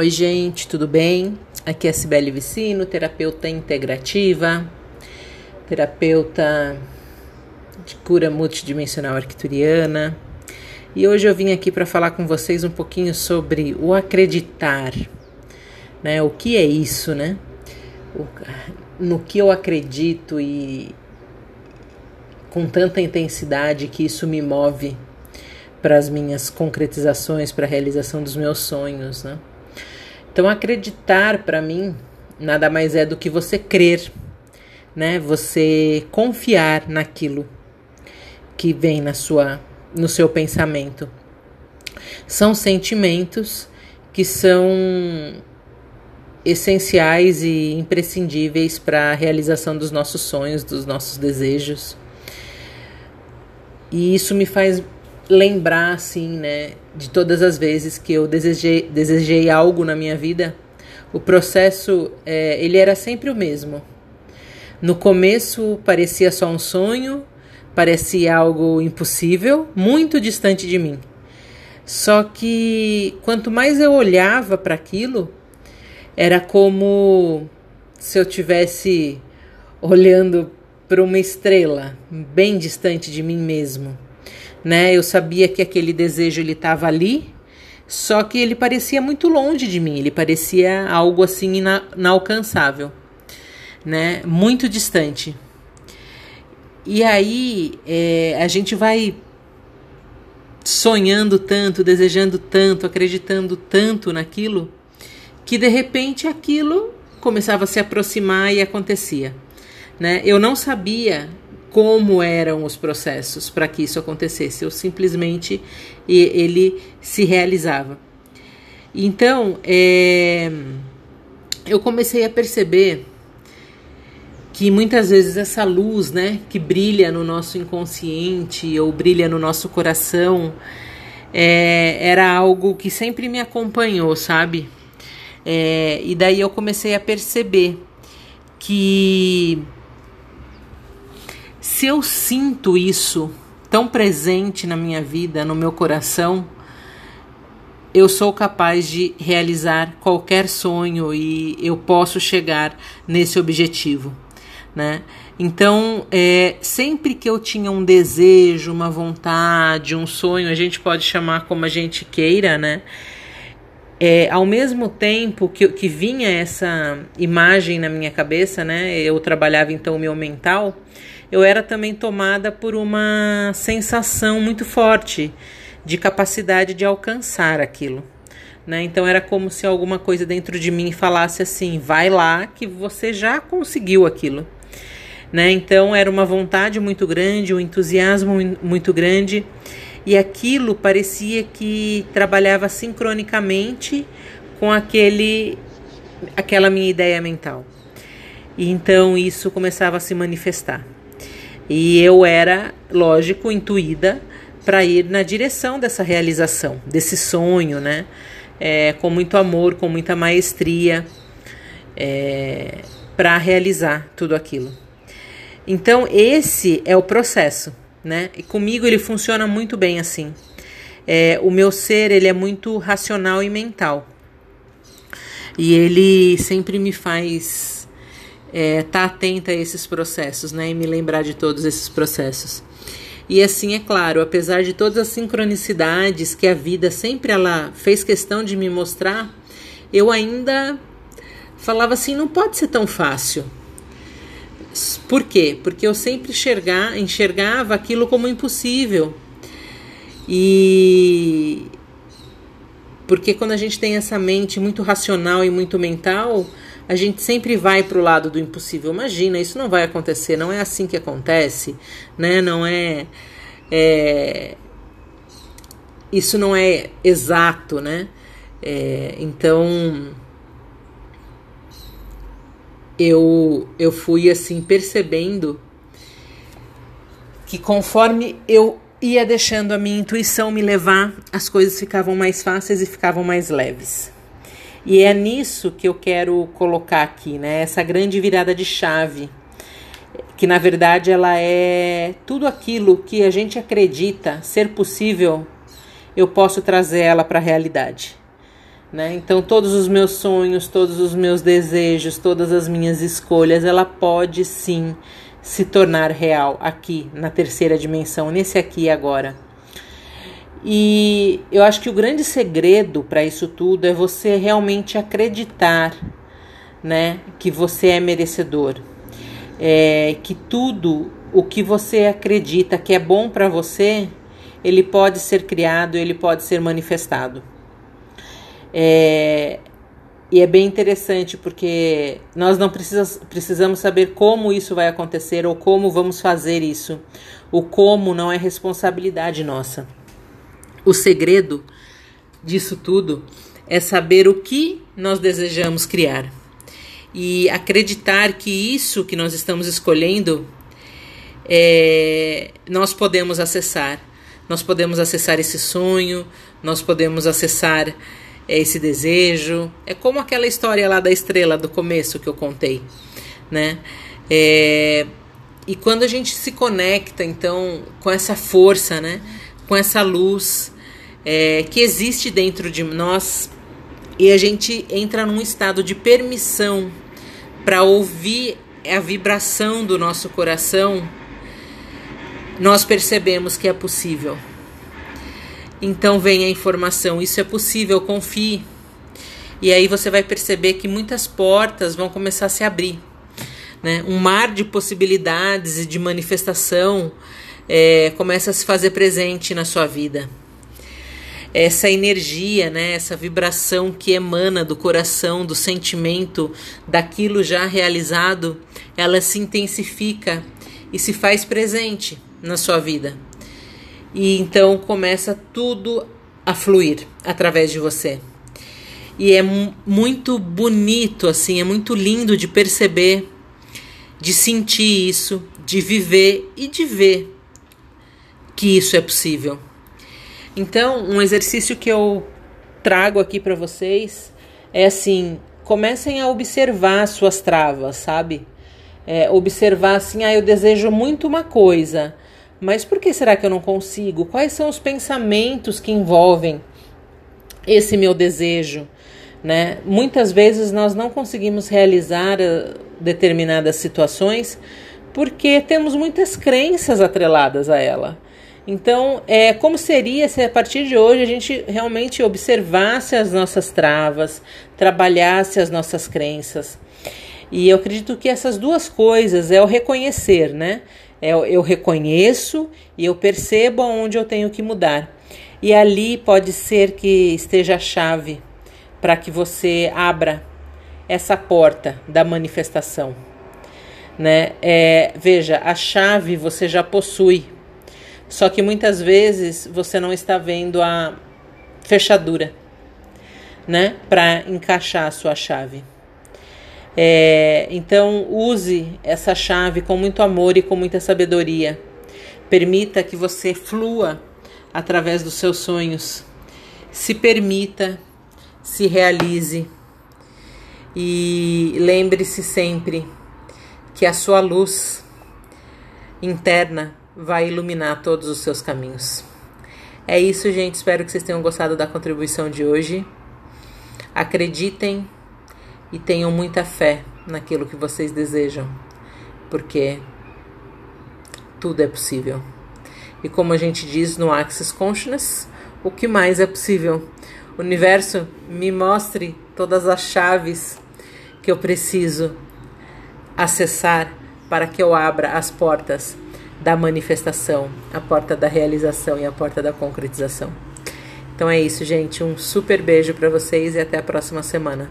Oi, gente, tudo bem? Aqui é a Cibele Vicino, terapeuta integrativa, terapeuta de cura multidimensional arquituriana. E hoje eu vim aqui para falar com vocês um pouquinho sobre o acreditar, né? O que é isso, né? O, no que eu acredito e com tanta intensidade que isso me move para as minhas concretizações, para a realização dos meus sonhos, né? Então, acreditar para mim nada mais é do que você crer, né? Você confiar naquilo que vem na sua no seu pensamento. São sentimentos que são essenciais e imprescindíveis para a realização dos nossos sonhos, dos nossos desejos. E isso me faz lembrar, assim, né, de todas as vezes que eu desejei, desejei algo na minha vida, o processo, é, ele era sempre o mesmo. No começo parecia só um sonho, parecia algo impossível, muito distante de mim. Só que quanto mais eu olhava para aquilo, era como se eu tivesse olhando para uma estrela bem distante de mim mesmo né? Eu sabia que aquele desejo ele estava ali, só que ele parecia muito longe de mim, ele parecia algo assim ina inalcançável, né? Muito distante. E aí é, a gente vai sonhando tanto, desejando tanto, acreditando tanto naquilo, que de repente aquilo começava a se aproximar e acontecia. Né? Eu não sabia como eram os processos para que isso acontecesse, ou simplesmente ele se realizava. Então, é, eu comecei a perceber que muitas vezes essa luz, né, que brilha no nosso inconsciente ou brilha no nosso coração, é, era algo que sempre me acompanhou, sabe? É, e daí eu comecei a perceber que se eu sinto isso tão presente na minha vida, no meu coração, eu sou capaz de realizar qualquer sonho e eu posso chegar nesse objetivo, né? Então, é, sempre que eu tinha um desejo, uma vontade, um sonho, a gente pode chamar como a gente queira, né? É, ao mesmo tempo que, que vinha essa imagem na minha cabeça, né? Eu trabalhava então o meu mental eu era também tomada por uma sensação muito forte de capacidade de alcançar aquilo. Né? Então era como se alguma coisa dentro de mim falasse assim: vai lá que você já conseguiu aquilo. Né? Então era uma vontade muito grande, um entusiasmo muito grande, e aquilo parecia que trabalhava sincronicamente com aquele, aquela minha ideia mental. E então isso começava a se manifestar. E eu era, lógico, intuída para ir na direção dessa realização, desse sonho, né? É, com muito amor, com muita maestria, é, para realizar tudo aquilo. Então, esse é o processo, né? E comigo ele funciona muito bem assim. É, o meu ser ele é muito racional e mental. E ele sempre me faz é, tá atenta a esses processos, né, e me lembrar de todos esses processos. E assim, é claro, apesar de todas as sincronicidades que a vida sempre ela fez questão de me mostrar, eu ainda falava assim, não pode ser tão fácil. Por quê? Porque eu sempre enxergar, enxergava aquilo como impossível. E porque quando a gente tem essa mente muito racional e muito mental, a gente sempre vai para o lado do impossível. Imagina, isso não vai acontecer, não é assim que acontece, né? Não é, é isso não é exato, né? É, então eu eu fui assim percebendo que conforme eu ia deixando a minha intuição me levar, as coisas ficavam mais fáceis e ficavam mais leves. E é nisso que eu quero colocar aqui, né? Essa grande virada de chave, que na verdade ela é tudo aquilo que a gente acredita ser possível, eu posso trazer ela para a realidade, Né? Então, todos os meus sonhos, todos os meus desejos, todas as minhas escolhas, ela pode sim se tornar real aqui na terceira dimensão, nesse aqui e agora. E eu acho que o grande segredo para isso tudo é você realmente acreditar, né, que você é merecedor, é, que tudo o que você acredita que é bom para você, ele pode ser criado, ele pode ser manifestado. É, e é bem interessante porque nós não precisamos, precisamos saber como isso vai acontecer ou como vamos fazer isso. O como não é responsabilidade nossa. O segredo disso tudo é saber o que nós desejamos criar e acreditar que isso que nós estamos escolhendo é, nós podemos acessar. Nós podemos acessar esse sonho, nós podemos acessar é, esse desejo. É como aquela história lá da estrela do começo que eu contei, né? É, e quando a gente se conecta, então, com essa força, né? Com essa luz é, que existe dentro de nós e a gente entra num estado de permissão para ouvir a vibração do nosso coração nós percebemos que é possível. Então vem a informação: isso é possível, confie. E aí você vai perceber que muitas portas vão começar a se abrir. Né? Um mar de possibilidades e de manifestação é, começa a se fazer presente na sua vida. Essa energia, né, essa vibração que emana do coração, do sentimento, daquilo já realizado, ela se intensifica e se faz presente na sua vida. E então começa tudo a fluir através de você. E é muito bonito, assim, é muito lindo de perceber, de sentir isso, de viver e de ver que isso é possível. Então, um exercício que eu trago aqui para vocês é assim: comecem a observar suas travas, sabe? É, observar assim, ah, eu desejo muito uma coisa, mas por que será que eu não consigo? Quais são os pensamentos que envolvem esse meu desejo? Né? Muitas vezes nós não conseguimos realizar uh, determinadas situações porque temos muitas crenças atreladas a ela. Então, é como seria se a partir de hoje a gente realmente observasse as nossas travas, trabalhasse as nossas crenças. E eu acredito que essas duas coisas é o reconhecer, né? É, eu reconheço e eu percebo aonde eu tenho que mudar. E ali pode ser que esteja a chave para que você abra essa porta da manifestação. Né? É, veja, a chave você já possui, só que muitas vezes você não está vendo a fechadura, né, para encaixar a sua chave. É, então, use essa chave com muito amor e com muita sabedoria. Permita que você flua através dos seus sonhos. Se permita, se realize. E lembre-se sempre que a sua luz interna vai iluminar todos os seus caminhos. É isso, gente. Espero que vocês tenham gostado da contribuição de hoje. Acreditem e tenham muita fé naquilo que vocês desejam, porque tudo é possível. E como a gente diz no Access Consciousness, o que mais é possível? Universo me mostre todas as chaves que eu preciso acessar para que eu abra as portas da manifestação, a porta da realização e a porta da concretização. Então é isso, gente. Um super beijo para vocês e até a próxima semana.